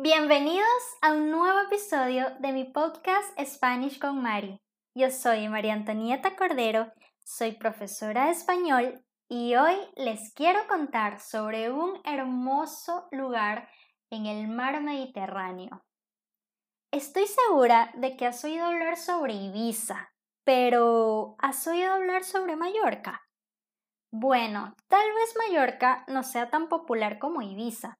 Bienvenidos a un nuevo episodio de mi podcast Spanish con Mari. Yo soy María Antonieta Cordero, soy profesora de español y hoy les quiero contar sobre un hermoso lugar en el mar Mediterráneo. Estoy segura de que has oído hablar sobre Ibiza, pero ¿has oído hablar sobre Mallorca? Bueno, tal vez Mallorca no sea tan popular como Ibiza,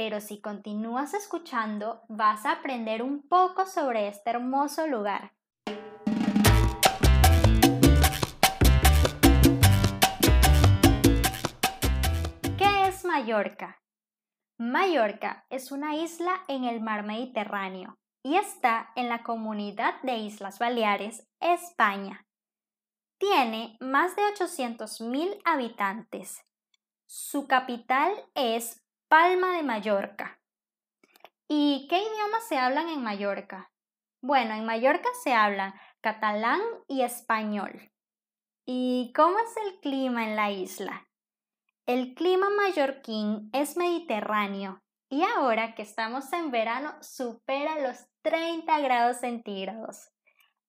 pero si continúas escuchando vas a aprender un poco sobre este hermoso lugar. ¿Qué es Mallorca? Mallorca es una isla en el mar Mediterráneo y está en la comunidad de Islas Baleares, España. Tiene más de 800.000 habitantes. Su capital es Palma de Mallorca. ¿Y qué idiomas se hablan en Mallorca? Bueno, en Mallorca se hablan catalán y español. ¿Y cómo es el clima en la isla? El clima mallorquín es mediterráneo y ahora que estamos en verano supera los 30 grados centígrados.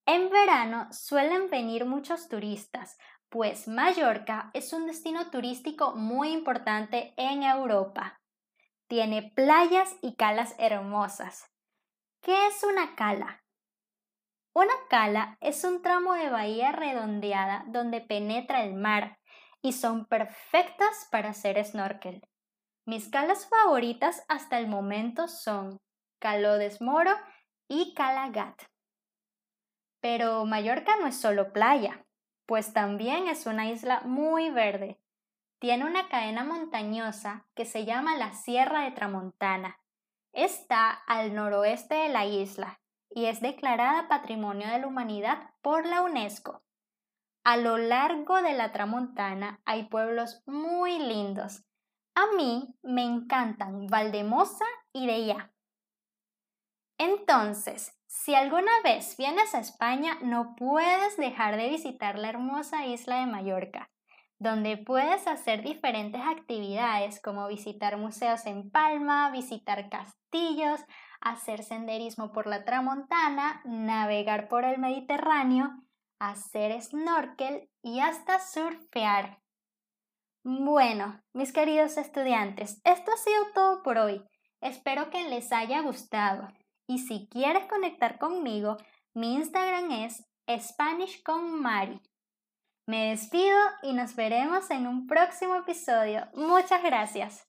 En verano suelen venir muchos turistas, pues Mallorca es un destino turístico muy importante en Europa. Tiene playas y calas hermosas. ¿Qué es una cala? Una cala es un tramo de bahía redondeada donde penetra el mar y son perfectas para hacer snorkel. Mis calas favoritas hasta el momento son Calodes Moro y Calagat. Pero Mallorca no es solo playa, pues también es una isla muy verde, tiene una cadena montañosa que se llama la Sierra de Tramontana. Está al noroeste de la isla y es declarada Patrimonio de la Humanidad por la UNESCO. A lo largo de la Tramontana hay pueblos muy lindos. A mí me encantan Valdemosa y Deya. Entonces, si alguna vez vienes a España, no puedes dejar de visitar la hermosa isla de Mallorca donde puedes hacer diferentes actividades como visitar museos en Palma, visitar castillos, hacer senderismo por la Tramontana, navegar por el Mediterráneo, hacer snorkel y hasta surfear. Bueno, mis queridos estudiantes, esto ha sido todo por hoy. Espero que les haya gustado. Y si quieres conectar conmigo, mi Instagram es Spanish con Mari. Me despido y nos veremos en un próximo episodio. Muchas gracias.